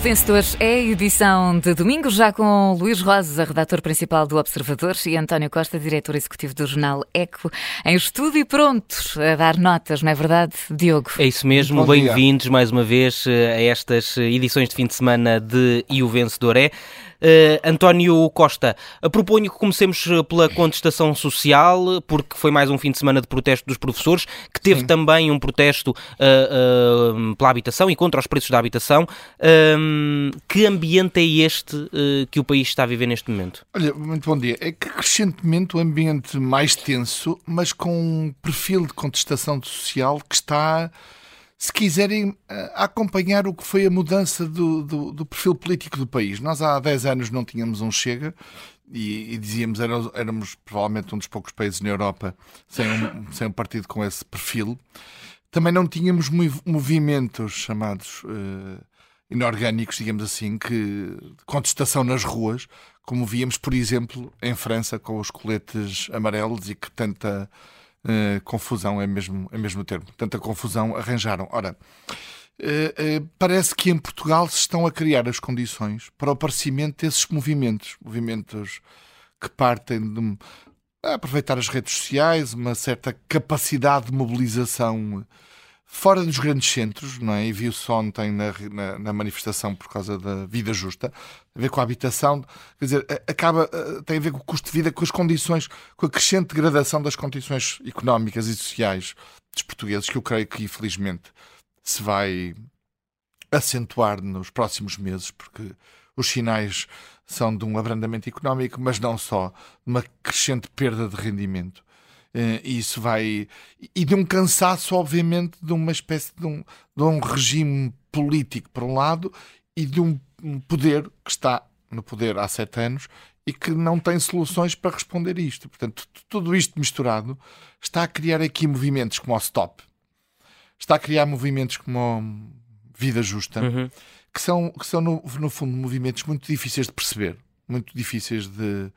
o Vencedor é a edição de domingo, já com Luís Rosa, redator principal do Observador, e António Costa, diretor executivo do jornal Eco, em estúdio e prontos a dar notas, não é verdade, Diogo? É isso mesmo, bem-vindos mais uma vez eh, a estas edições de fim de semana de E o Vencedor é. Uh, António Costa, proponho que comecemos eh, pela contestação social, porque foi mais um fim de semana de protesto dos professores, que teve Sim. também um protesto uh, uh, pela habitação e contra os preços da habitação. Ehm, que ambiente é este que o país está a viver neste momento? Olha, muito bom dia. É que crescentemente o ambiente mais tenso, mas com um perfil de contestação social que está se quiserem eh, acompanhar o que foi a mudança do, do, do, perfil político do país. Nós há 10 anos não tínhamos um Chega e, e dizíamos éramos, éramos provavelmente um dos poucos países na Europa sem um, sem um partido com esse perfil. Também não tínhamos movimentos chamados uh, inorgânicos, digamos assim, que contestação nas ruas, como víamos, por exemplo, em França com os coletes amarelos e que tanta Uh, confusão é mesmo, é mesmo o termo. Tanta confusão arranjaram. Ora, uh, uh, parece que em Portugal se estão a criar as condições para o aparecimento desses movimentos. Movimentos que partem de aproveitar as redes sociais, uma certa capacidade de mobilização fora dos grandes centros, não é? E viu-se ontem na, na, na, manifestação por causa da vida justa, a ver com a habitação, quer dizer, acaba, tem a ver com o custo de vida, com as condições, com a crescente degradação das condições económicas e sociais dos portugueses, que eu creio que infelizmente se vai acentuar nos próximos meses, porque os sinais são de um abrandamento económico, mas não só, de uma crescente perda de rendimento. Uh, isso vai. E de um cansaço, obviamente, de uma espécie de um, de um regime político, por um lado, e de um, poder que está no poder há sete anos e que não tem soluções para responder a isto. Portanto, tudo isto misturado está a criar aqui movimentos como o Stop, está a criar movimentos como o Vida Justa, uhum. que são, que são no, no fundo, movimentos muito difíceis de perceber, muito difíceis de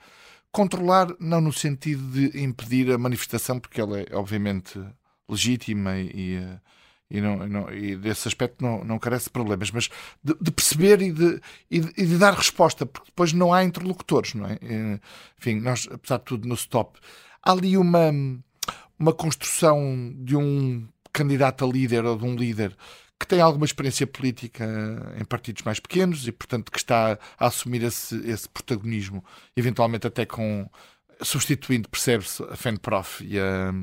Controlar, não no sentido de impedir a manifestação, porque ela é obviamente legítima e, e, não, não, e desse aspecto não, não carece de problemas, mas de, de perceber e de, e de, e, de, dar resposta, porque depois não há interlocutores, não é? Enfim, nós, apesar de tudo, no stop, há ali uma, uma construção de um candidato a líder ou de um líder que tem alguma experiência política em partidos mais pequenos e, portanto, que está a assumir esse, esse protagonismo, eventualmente até com substituindo, percebe-se, a FENPROF e, a,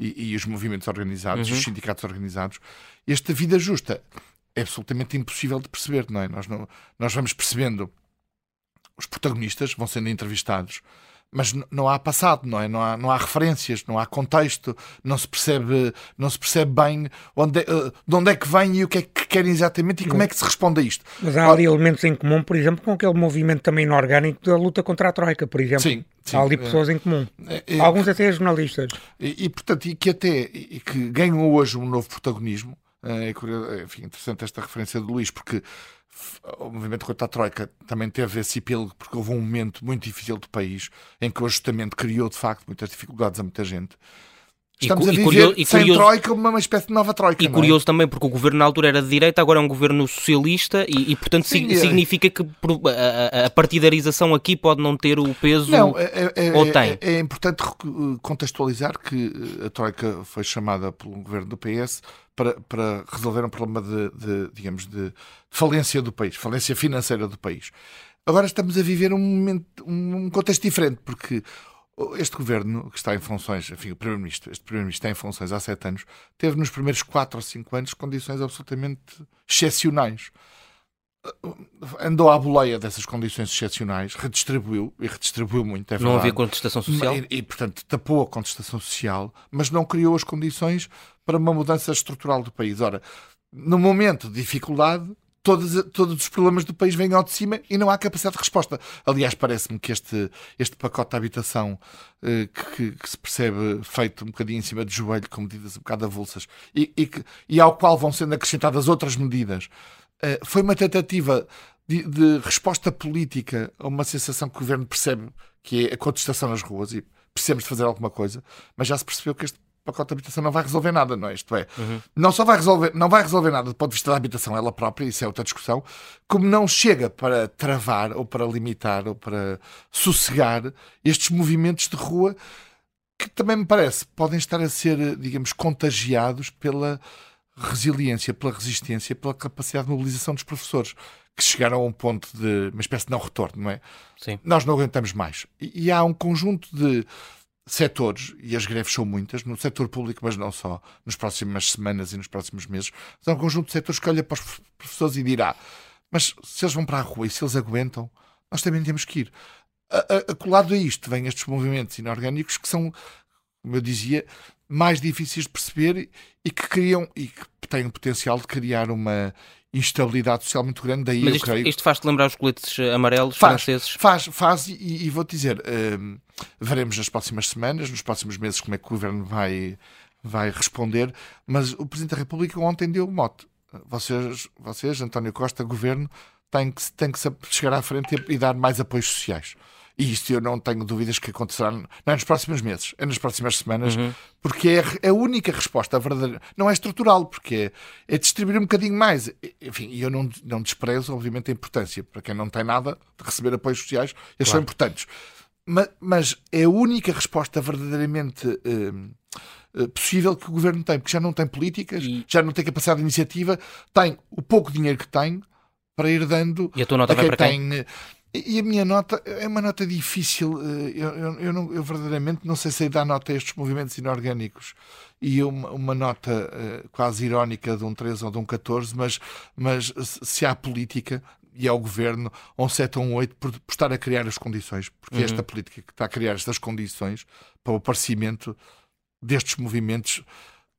e, e, os movimentos organizados, uhum. os sindicatos organizados. Esta vida justa é absolutamente impossível de perceber, não é? Nós, não, nós vamos percebendo os protagonistas, vão sendo entrevistados mas não há passado, não é? Não há, não há referências, não há contexto, não se percebe, não se percebe bem onde, uh, de onde é que vem e o que é que querem exatamente e como é que se responde a isto. Mas há ali elementos em comum, por exemplo, com aquele movimento também inorgânico da luta contra a Troika, por exemplo. Sim. Sim, há ali é. pessoas em comum. É, Alguns até jornalistas. E, e, portanto, e que até e que ganham hoje um novo protagonismo. É enfim, interessante esta referência de Luís, porque o movimento contra a Troika também teve esse epílogo porque houve um momento muito difícil do país em que o ajustamento criou de facto muitas dificuldades a muita gente. Estamos e, a viver curioso, sem curioso, troika, uma espécie de nova troika. E curioso é? também, porque o governo na altura era de direita, agora é um governo socialista e, e portanto, Sim, é. significa que a, a, partidarização aqui pode não ter o peso não, é, é, ou tem. É, é, importante contextualizar que a troika foi chamada pelo governo do PS para, para resolver um problema de, de digamos, de falência do país, falência financeira do país. Agora estamos a viver um, momento, um contexto diferente, porque este governo, que está em funções, enfim, o Primeiro-Ministro, este Primeiro-Ministro está em funções há sete anos, teve nos primeiros quatro ou cinco anos condições absolutamente excepcionais. Andou à boleia dessas condições excepcionais, redistribuiu, e redistribuiu muito, é verdade. Não havia contestação social? E, e, portanto, tapou a contestação social, mas não criou as condições para uma mudança estrutural do país. Ora, no momento de dificuldade, todos, todos os problemas do país vêm ao de cima e não há capacidade de resposta. Aliás, parece-me que este, este pacote de habitação eh, que, que, se percebe feito um bocadinho em cima de joelho, com medidas um bocado avulsas, e, e, que, e ao qual vão sendo acrescentadas outras medidas, eh, foi uma tentativa de, de, resposta política a uma sensação que o governo percebe que é a contestação nas ruas e precisamos de fazer alguma coisa, mas já se percebeu que este pacote de habitação não vai resolver nada, não é? Isto é, uhum. não só vai resolver, não vai resolver nada do ponto de vista da habitação ela própria, isso é outra discussão, como não chega para travar ou para limitar ou para sossegar estes movimentos de rua que também me parece podem estar a ser, digamos, contagiados pela resiliência, pela resistência, pela capacidade de mobilização dos professores, que chegaram a um ponto de uma espécie de não retorno, não é? Sim. Nós não aguentamos mais. E, e há um conjunto de setores, e as greves são muitas, no setor público, mas não só, nas próximas semanas e nos próximos meses, há um conjunto de setores que olha para os professores e dirá: mas se eles vão para a rua e se eles aguentam, nós também temos que ir. Acolado a, a isto, vêm estes movimentos inorgânicos que são, como eu dizia, mais difíceis de perceber e que criam e que têm o potencial de criar uma instabilidade social muito grande. Daí Mas isto, creio... isto faz-te lembrar os coletes amarelos faz, franceses? Faz, faz, e, e vou-te dizer, uh, veremos nas próximas semanas, nos próximos meses, como é que o governo vai, vai responder. Mas o Presidente da República ontem deu o mote. Vocês, vocês, António Costa, governo, têm que, têm que chegar à frente e, e dar mais apoios sociais. E isto eu não tenho dúvidas que acontecerá, não é nos próximos meses, é nas próximas semanas, uhum. porque é, é a única resposta verdadeira. Não é estrutural, porque é, é distribuir um bocadinho mais. Enfim, e eu não, não desprezo, obviamente, a importância. Para quem não tem nada de receber apoios sociais, eles claro. são importantes. Mas, mas, é a única resposta verdadeiramente. Uh, possível que o governo tem, porque já não tem políticas, e... já não tem capacidade de iniciativa, tem o pouco dinheiro que tem para ir dando e a tua nota a quem vai para tem quem? E a minha nota é uma nota difícil. Eh, eu, eu, eu, não, eu verdadeiramente não sei se dar nota a estes movimentos inorgânicos. E uma, uma nota uh, quase irónica de um 13 ou de um 14, mas, mas se há política e ao governo, um 7 ou um 8, por, por estar a criar as condições. Porque uhum. esta política que está a criar estas condições para o aparecimento destes movimentos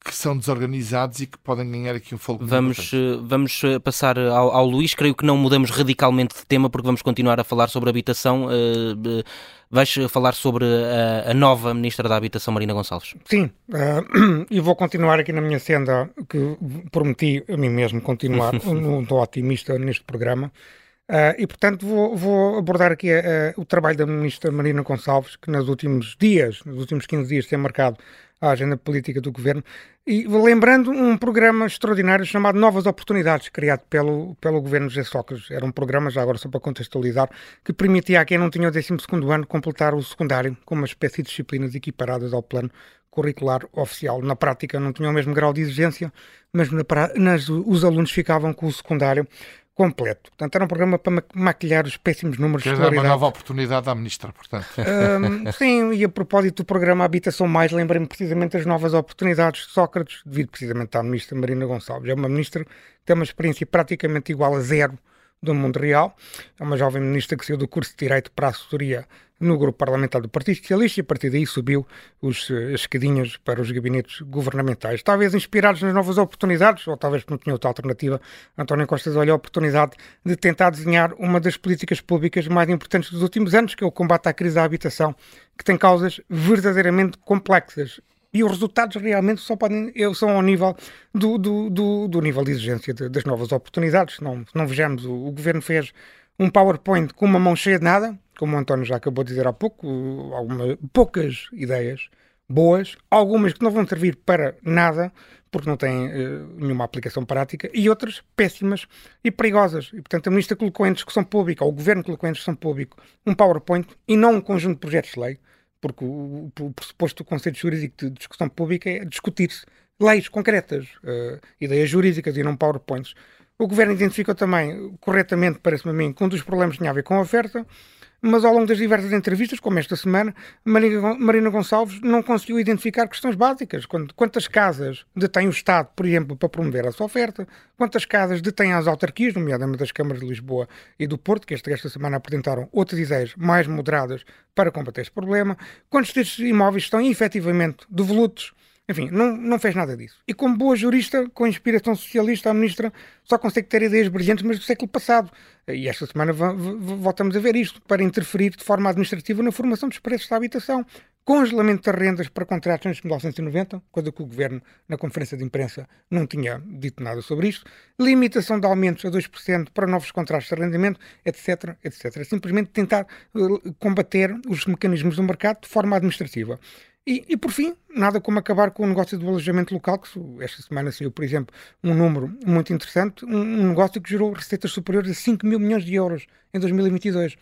que são desorganizados e que podem ganhar aqui um fogo vamos eh, Vamos eh, passar ao, ao, Luís, creio que não mudamos radicalmente de tema porque vamos continuar a falar sobre habitação. Uh, vais falar sobre a, a, nova Ministra da Habitação, Marina Gonçalves. Sim, uh, e vou continuar aqui na minha senda, que prometi a mim mesmo continuar, não estou otimista neste programa. Uh, e, portanto, vou, vou abordar aqui uh, o trabalho da Ministra Marina Gonçalves, que nos últimos dias, nos últimos 15 dias, tem marcado a agenda política do governo. E lembrando um programa extraordinário chamado Novas Oportunidades, criado pelo, pelo governo José Sócrates. Era um programa, já agora só para contextualizar, que permitia a quem não tinha o 12 ano completar o secundário com uma espécie de disciplinas equiparadas ao plano curricular oficial. Na prática não tinha o mesmo grau de exigência, mas na, nas, os alunos ficavam com o secundário completo. Portanto, era um programa para maquilhar os péssimos números Quer de escolaridade. uma nova oportunidade à Ministra, portanto. Um, sim, e a propósito do programa Habitação Mais, lembrei-me precisamente das novas oportunidades de Sócrates, devido precisamente à Ministra Marina Gonçalves. É uma Ministra que tem uma experiência praticamente igual a zero do mundo real. É uma jovem ministra que saiu do curso de Direito para a assessoria no grupo parlamentar do Partido Socialista e a partir daí subiu os, eh, as escadinhas para os gabinetes governamentais. Talvez inspirados nas novas oportunidades, ou talvez não tinha outra alternativa, António Costa olhou a oportunidade de tentar desenhar uma das políticas públicas mais importantes dos últimos anos, que é o combate à crise da habitação, que tem causas verdadeiramente complexas e os resultados realmente só podem, são ao nível do, do, do, do nível de exigência de, das novas oportunidades. Não, não vejamos, o, o, governo fez um PowerPoint com uma mão cheia de nada, como o António já acabou de dizer há pouco, algumas, poucas ideias boas, algumas que não vão servir para nada, porque não têm uh, nenhuma aplicação prática, e outras péssimas e perigosas. E, portanto, a Ministra colocou em discussão pública, ou o Governo colocou em discussão pública, um PowerPoint e não um conjunto de projetos de lei, porque o, o pressuposto do Conselho Jurídico de Discussão Pública é discutir-se leis concretas, uh, ideias jurídicas e não PowerPoints. O Governo identificou também, corretamente, parece-me a mim, que um dos problemas tinha a ver com a oferta, mas ao longo das diversas entrevistas, como esta semana, Marina Gonçalves não conseguiu identificar questões básicas. Quantas casas detém o Estado, por exemplo, para promover essa oferta? Quantas casas detêm as autarquias, nomeadamente das câmaras de Lisboa e do Porto, que esta semana apresentaram outras ideias mais moderadas para combater este problema? Quantos destes imóveis estão efetivamente devolutos enfim, não, não fez nada disso. E como boa jurista, com inspiração socialista, a ministra só consegue ter ideias brilhantes, mas do século passado. E esta semana voltamos a ver isto, para interferir de forma administrativa na formação dos preços da habitação. Congelamento das rendas para contratos antes de 1990, coisa que o Governo, na conferência de imprensa, não tinha dito nada sobre isto. Limitação de aumentos a 2% para novos contratos de arrendamento, etc, etc. Simplesmente tentar uh, combater os mecanismos do mercado de forma administrativa. E, e, por fim, nada como acabar com o negócio do alojamento local, que esta semana saiu, por exemplo, um número muito interessante, um, um negócio que gerou receitas superiores a 5 mil milhões de euros em 2022.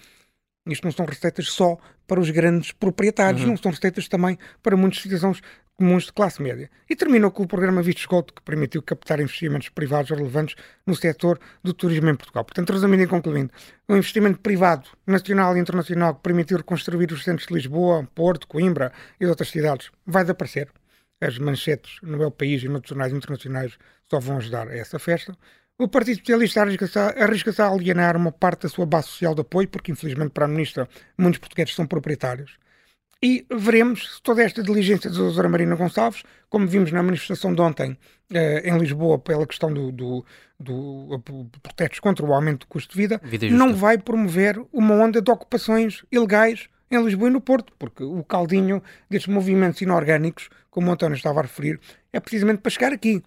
Isto não são receitas só para os grandes proprietários, uhum. não são receitas também para muitos cidadãos comuns de classe média. E terminou com o programa Vistos Gold, que permitiu captar investimentos privados relevantes no setor do turismo em Portugal. Portanto, resumindo e concluindo, o um investimento privado, nacional e internacional, que permitiu reconstruir os centros de Lisboa, Porto, Coimbra e outras cidades, vai desaparecer. As manchetes no meu país e noutros jornais internacionais só vão ajudar a essa festa. O Partido Socialista arrisca-se a, arrisca a alienar uma parte da sua base social de apoio, porque infelizmente para a Ministra muitos portugueses são proprietários. E veremos se toda esta diligência da doutora Marina Gonçalves, como vimos na manifestação de ontem eh, em Lisboa pela questão do, do, do, do protestos contra o aumento do custo de vida, vida não vai promover uma onda de ocupações ilegais em Lisboa e no Porto, porque o caldinho destes movimentos inorgânicos, como o António estava a referir, é precisamente para chegar aqui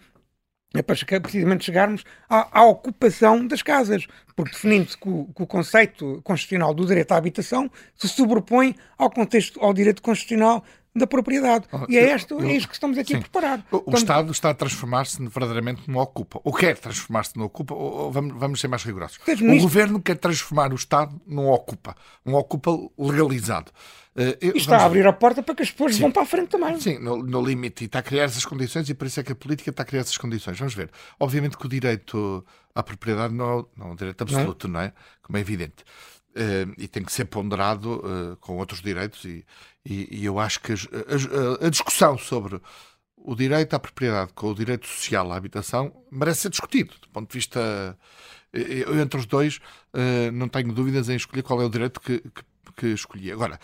é para chegar, precisamente chegarmos à, à, ocupação das casas, porque definindo-se que, que, o conceito constitucional do direito à habitação se sobrepõe ao contexto, ao direito constitucional da propriedade. Oh, e é, isto, é isto que estamos aqui sim. a preparar. O, o Estado está a transformar-se verdadeiramente numa ocupa. Ou quer transformar-se numa ocupa, ou, ou vamos, vamos, ser mais rigorosos. o Governo quer transformar o Estado num ocupa. Um ocupa legalizado. Uh, eu, está a abrir a porta para que as pessoas sim. vão para a frente também. Sim, no, no, limite. E está a criar essas condições e por isso é que a política está a criar essas condições. Vamos ver. Obviamente que o direito à propriedade não, não é um direito absoluto, não é? Não é? Como é evidente. Uh, e tem que ser ponderado uh, com outros direitos e, e, e eu acho que a, a, a, discussão sobre o direito à propriedade com o direito social à habitação merece ser discutido do ponto de vista eu entre os dois uh, não tenho dúvidas em escolher qual é o direito que, que, que escolhi. Agora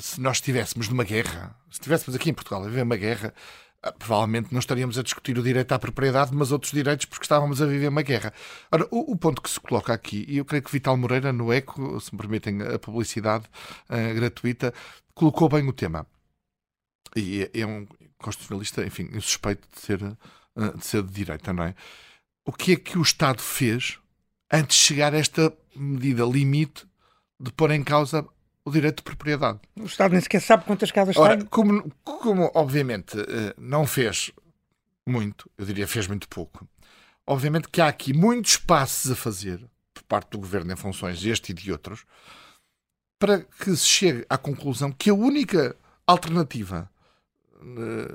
se nós estivéssemos numa guerra se estivéssemos aqui em Portugal a viver uma guerra provavelmente não estaríamos a discutir o direito à propriedade, mas outros direitos, porque estávamos a viver uma guerra. Ora, o, o ponto que se coloca aqui, e eu creio que Vital Moreira, no ECO, se me permitem a publicidade uh, gratuita, colocou bem o tema. E é, é um constitucionalista, enfim, suspeito de ser, uh, de ser de direita, não é? O que é que o Estado fez antes de chegar a esta medida limite de pôr em causa o direito de propriedade. O Estado nem sequer sabe quantas casas Ora, tem. Como, como, obviamente, eh, não fez muito, eu diria fez muito pouco, obviamente que há aqui muitos passos a fazer por parte do governo em funções deste e de outros para que se chegue à conclusão que a única alternativa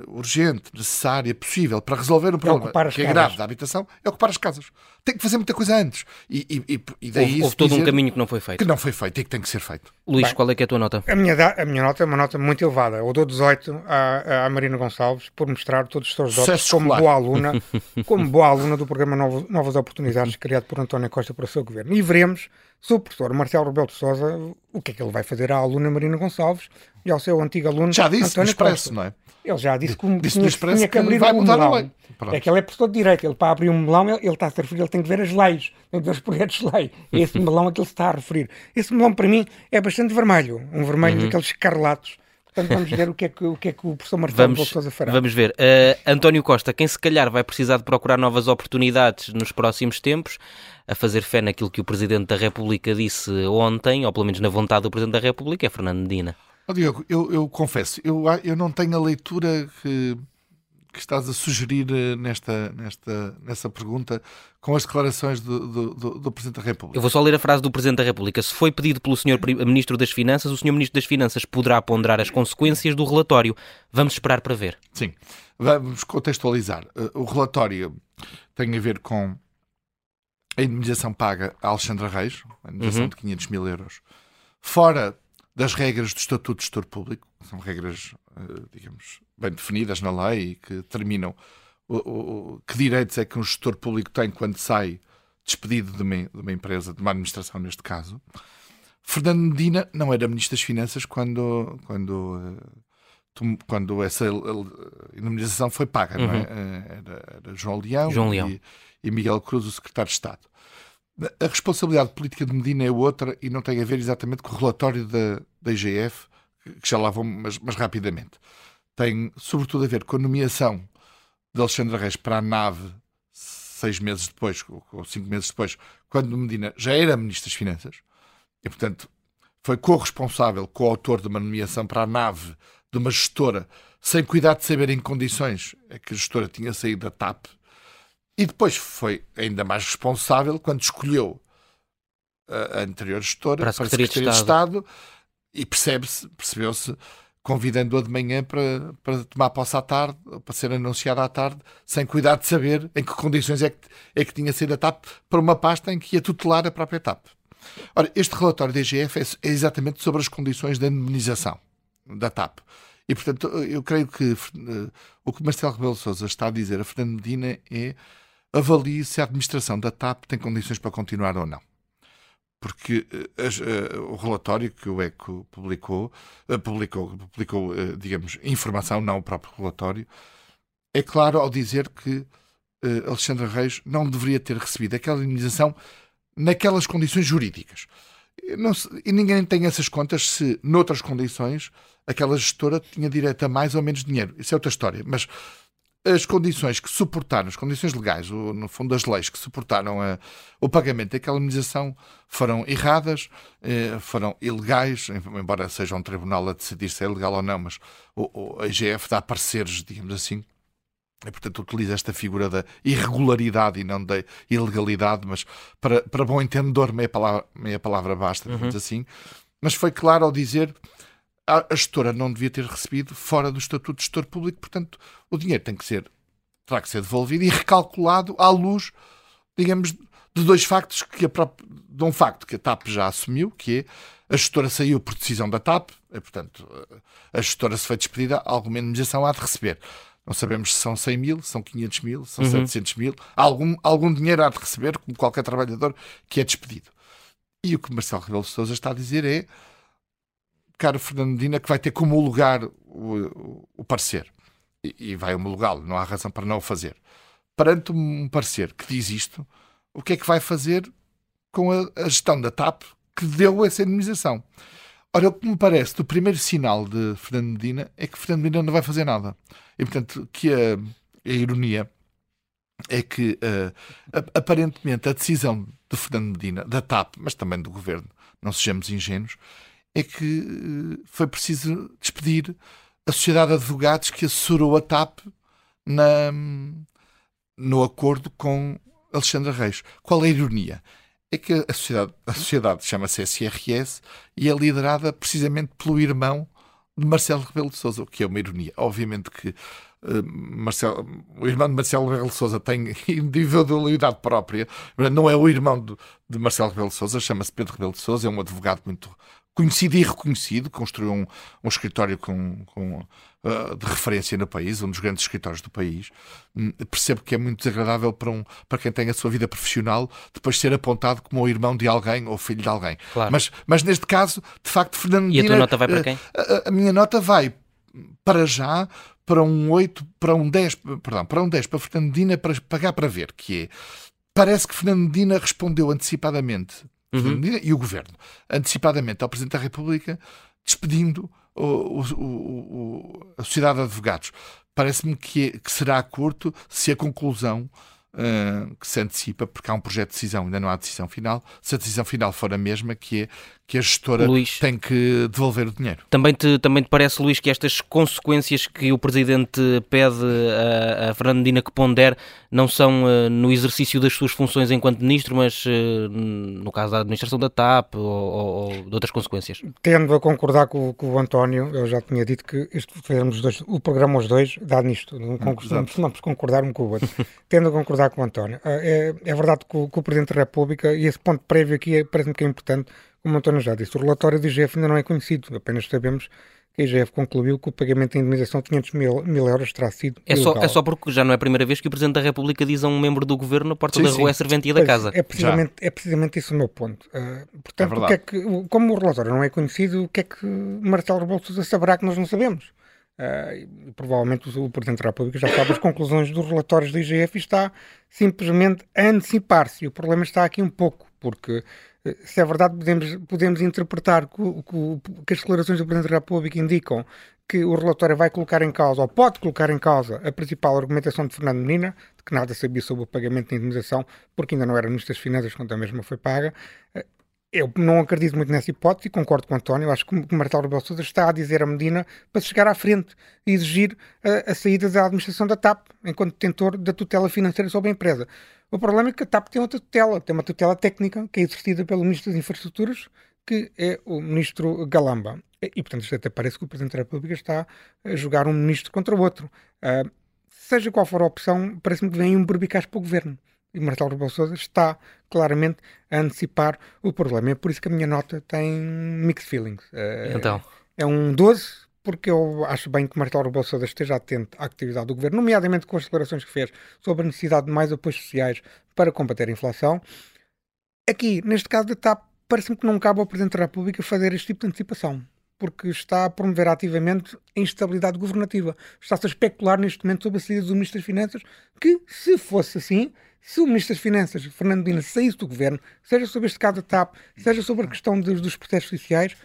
urgente, necessária, possível para resolver o problema é que é grave da habitação é ocupar as casas. Tem que fazer muita coisa antes. E, e, e daí houve, houve todo um caminho que não foi feito. Que não foi feito e que tem que ser feito. Luís, Bem, qual é que é a tua nota? A minha, a minha nota é uma nota muito elevada. Eu dou 18 à, à Marina Gonçalves por mostrar todos os seus dotes como boa aluna, como boa aluna do programa Novas Oportunidades criado por António Costa para o seu governo. E veremos se o professor Marcelo Rebelo de Sousa, o que é que ele vai fazer à aluna Marina Gonçalves e ao seu antigo aluno Já disse António no Expresso, Costa. não é? Ele já disse que, disse tinha, tinha que, abrir vai mudar melão. a lei. Pronto. É que ele é professor de Direito. Ele, para abrir um melão, ele, ele está a se referir, ele tem que ver as leis, tem que ver os projetos de lei. É esse melão a que ele se está a referir. Esse melão, para mim, é bastante vermelho. Um vermelho uhum. daqueles escarlatos. Portanto, vamos ver o que é que o, que é que o professor Marcelo vamos, Sousa fará. Vamos ver. Uh, António Costa, quem se calhar vai precisar de procurar novas oportunidades nos próximos tempos, a fazer fé naquilo que o Presidente da República disse ontem, ou pelo menos na vontade do Presidente da República, é Fernando Medina. Oh, Diogo, eu, eu confesso, eu, eu não tenho a leitura que, que estás a sugerir eh, nesta, nesta, nessa pergunta com as declarações do, do, do, do, Presidente da República. Eu vou só ler a frase do Presidente da República. Se foi pedido pelo Sr. Ministro das Finanças, o Sr. Ministro das Finanças poderá ponderar as consequências do relatório. Vamos esperar para ver. Sim, vamos contextualizar. Eh, o relatório tem a ver com a indemnização paga a Alexandra Reis, a indemnização uhum. de 500 mil euros, fora das regras do Estatuto de Gestor Público, são regras, eh, digamos, bem definidas na lei e que determinam o, o, que direitos é que um gestor público tem quando sai despedido de uma, de uma empresa, de uma administração neste caso. Fernando Medina não era Ministro das Finanças quando, quando, eh, quando essa indemnização foi paga, uhum. não é? Uhum. Eh, era, era João Leão, João Leão. E, e Miguel Cruz, o Secretário de Estado. A responsabilidade política de Medina é outra e não tem a ver exatamente com o relatório da, da IGF, que já lá vão, mas, mas rapidamente. Tem sobretudo a ver com a nomeação de Alexandre Reis para a nave seis meses depois, ou cinco meses depois, quando Medina já era Ministro das Finanças, e portanto foi corresponsável, co-autor de uma nomeação para a nave de uma gestora sem cuidar de saber em condições é que a gestora tinha saído da TAP e depois foi ainda mais responsável quando escolheu a anterior gestora para a Secretaria, para a Secretaria de, Estado. de, Estado. E percebe-se, percebeu-se convidando-a de manhã para, para tomar posse à tarde, para ser anunciada à tarde, sem cuidar de saber em que condições é que, é que tinha sido a TAP para uma pasta em que ia tutelar a própria TAP. Ora, este relatório da IGF é, é exatamente sobre as condições de indemnização da TAP. E, portanto, eu creio que uh, o que Marcelo Rebelo Sousa está a dizer a Fernando Medina é avalie se a administração da TAP tem condições para continuar ou não porque uh, uh, o relatório que o ECO publicou, uh, publicou, publicou digamos, informação, não o próprio relatório, é claro ao dizer que Alexandre Reis não deveria ter recebido aquela indemnização naquelas condições jurídicas. Se, e ninguém tem essas contas se, noutras condições, aquela gestora tinha direito a mais ou menos dinheiro. Isso é outra história. Mas as condições que suportaram, as condições legais, ou, no fundo as leis que suportaram a, o pagamento daquela indemnização foram erradas, eh, foram ilegais, embora seja um tribunal a decidir se é legal ou não, mas o, o, a IGF dá pareceres, digamos assim, e, portanto, utiliza esta figura da irregularidade e não da ilegalidade, mas para, para bom entendedor, meia palavra, meia palavra basta, digamos uhum. assim. Mas foi claro ao dizer a, a gestora não devia ter recebido fora do estatuto de gestor público, portanto, o dinheiro tem que ser, terá que ser devolvido e recalculado à luz, digamos, de dois factos que a própria, de um facto que a TAP já assumiu, que é a gestora saiu por decisão da TAP, e, portanto, a gestora se foi despedida, alguma indemnização há de receber. Não sabemos se são 100 mil, são 500 mil, são uhum. 700 mil. Algum, algum dinheiro há de receber, como qualquer trabalhador que é despedido. E o que Marcelo Rebelo de Sousa está a dizer é caro Fernando Medina, que vai ter como lugar o, o parecer. E, e vai homologá-lo, não há razão para não o fazer. Perante um parecer que diz isto, o que é que vai fazer com a, a gestão da TAP que deu essa indemnização? Ora, o que me parece do primeiro sinal de Fernando Medina é que Fernando Medina não vai fazer nada. E, portanto, que a, a ironia é que, uh, aparentemente, a decisão de Fernando Medina, da TAP, mas também do governo, não sejamos ingênuos, é que eh, foi preciso despedir a Sociedade de Advogados que assessorou a TAP na, no acordo com Alexandre Reis. Qual é a ironia? É que a sociedade, a sociedade chama-se SRS e é liderada precisamente pelo irmão de Marcelo Rebelo de Sousa, o que é uma ironia. Obviamente que uh, Marcelo, o irmão de Marcelo Rebelo de Sousa tem individualidade própria, não é o irmão de, de Marcelo Rebelo de Sousa, chama-se Pedro Rebelo de Sousa, é um advogado muito conhecido e reconhecido, construiu um, um escritório com, com uh, de referência no país, um dos grandes escritórios do país. Um, percebo que é muito desagradável para, um, para quem tem a sua vida profissional depois ser apontado como o irmão de alguém ou filho de alguém. Claro. Mas, mas neste caso, de facto, Fernando E a tua nota vai para quem? A, a, minha nota vai para já para um 8, para um 10, perdão, para um 10 para Fernandina para pagar para ver, que é parece que Fernandina respondeu antecipadamente uhum. e o Governo, antecipadamente ao Presidente da República, despedindo o, o, o, a Sociedade de Advogados. Parece-me que, que será curto se a conclusão uh, que se antecipa, porque há um projeto de decisão, ainda não há decisão final, se a decisão final for a mesma, que é que a gestora Luís, tem que devolver o dinheiro. Também te, também te parece, Luís, que estas consequências que o Presidente pede a, a Fernandina que pondere não são uh, no exercício das suas funções enquanto Ministro, mas uh, no caso da administração da TAP ou, ou, ou, de outras consequências? Tendo a concordar com, com, o António, eu já tinha dito que isto fizemos dois, o programa os dois dá nisto, não, costumamos concordar um com o outro. Tendo a concordar com o António, uh, é, é verdade que o, que o Presidente da República, e esse ponto prévio aqui é, parece-me que é importante, como o António já disse, o relatório do IGF ainda não é conhecido, apenas sabemos que a IGF concluiu que o pagamento de indemnização de 500 mil, mil euros terá sido é só, é só porque já não é a primeira vez que o Presidente da República diz a um membro do Governo na porta sim, da rua é serventia da casa. É precisamente, é precisamente isso o meu ponto. Uh, portanto, é o que é que, como o relatório não é conhecido, o que é que Marcelo Rebelo Sousa saberá que nós não sabemos? Uh, provavelmente o, Presidente da República já sabe as conclusões dos relatórios da IGF e está simplesmente a antecipar-se. E o problema está aqui um pouco, porque se é verdade, podemos, podemos interpretar que, que, que, as declarações do Presidente da República indicam que o relatório vai colocar em causa, ou pode colocar em causa, a principal argumentação de Fernando Menina, de que nada sabia sobre o pagamento de indemnização, porque ainda não era Ministro das Finanças quando a mesma foi paga. Eu não acredito muito nessa hipótese e concordo com o António. Acho que o Marcelo Rebelo Sousa está a dizer a Medina para chegar à frente e exigir a, a, saída da administração da TAP enquanto detentor da tutela financeira sobre a empresa. O problema é que a TAP tem outra tutela, tem uma tutela técnica que é exercida pelo Ministro das Infraestruturas, que é o Ministro Galamba. E, portanto, isto até parece que o Presidente da República está a jogar um ministro contra o outro. Uh, seja qual for a opção, parece-me que vem um berbicaz para o Governo e Marcelo Rebelo Sousa está claramente a antecipar o problema. É por isso que a minha nota tem mixed feelings. É, então. É um 12, porque eu acho bem que Marcelo Rebelo Sousa esteja atento à atividade do governo, nomeadamente com as declarações que fez sobre a necessidade de mais apoios sociais para combater a inflação. Aqui, neste caso da TAP, parece-me que não cabe ao Presidente da República fazer este tipo de antecipação porque está a promover ativamente a instabilidade governativa. Está-se a especular neste momento sobre a saída do Ministro das Finanças, que, se fosse assim, se o Ministro das Finanças, Fernando Medina, saísse do Governo, seja sobre este caso da TAP, seja sobre a questão dos, dos processos sociais,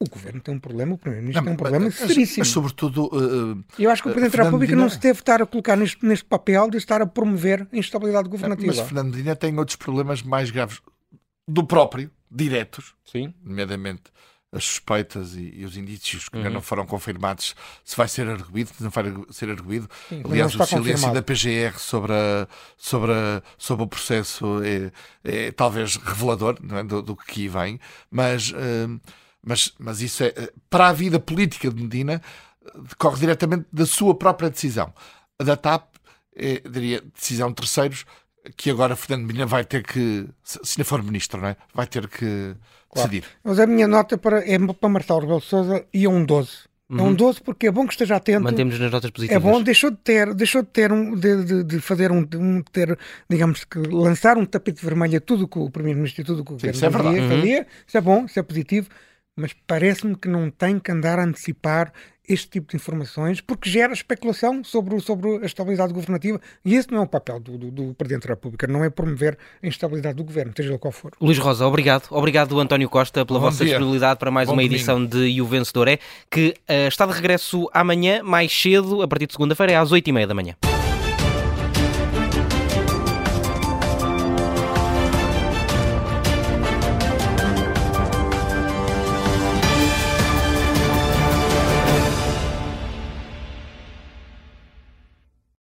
o Governo tem um problema, o Primeiro-Ministro tem um problema mas, seríssimo. Mas, sobretudo... Uh, Eu acho que o Presidente da República não se deve estar a colocar neste, neste papel de estar a promover a instabilidade governativa. Mas Fernando Medina tem outros problemas mais graves do próprio, diretos, Sim. nomeadamente as suspeitas e, e os indícios que uhum. ainda não foram confirmados se vai ser arguído, se não vai ser arguído. Sim, Aliás, o silêncio da PGR sobre, a, sobre, a, sobre o processo é, é talvez revelador é? do, do, que vem, mas, uh, mas, mas isso é para a vida política de Medina decorre diretamente da sua própria decisão. A da TAP é, diria, decisão de terceiros que agora Fernando Medina vai ter que, se não for ministro, não é? vai ter que claro. decidir. Mas a minha nota para, é para Marcelo Rebelo de Sousa e é um 12. Uhum. É um 12 uhum. porque é bom que esteja atento. Mantemos nas notas positivas. É bom, deixou de ter, deixou de ter um, de, de, de fazer um, de um, ter, digamos que lançar um tapete vermelho a tudo que o Primeiro-Ministro e tudo que o Governo isso é fazia, uhum. fazia. Isso é bom, isso é positivo, mas parece-me que não tem que andar a antecipar este tipo de informações, porque gera especulação sobre, sobre a estabilidade governativa e esse não é o papel do, do, do Presidente da República, não é promover a instabilidade do governo, seja qual for. Luís Rosa, obrigado. Obrigado, António Costa, pela Bom vossa dia. disponibilidade para mais Bom uma domingo. edição de E o Vencedor é, que uh, está de regresso amanhã, mais cedo, a partir de segunda-feira, é às oito e meia da manhã.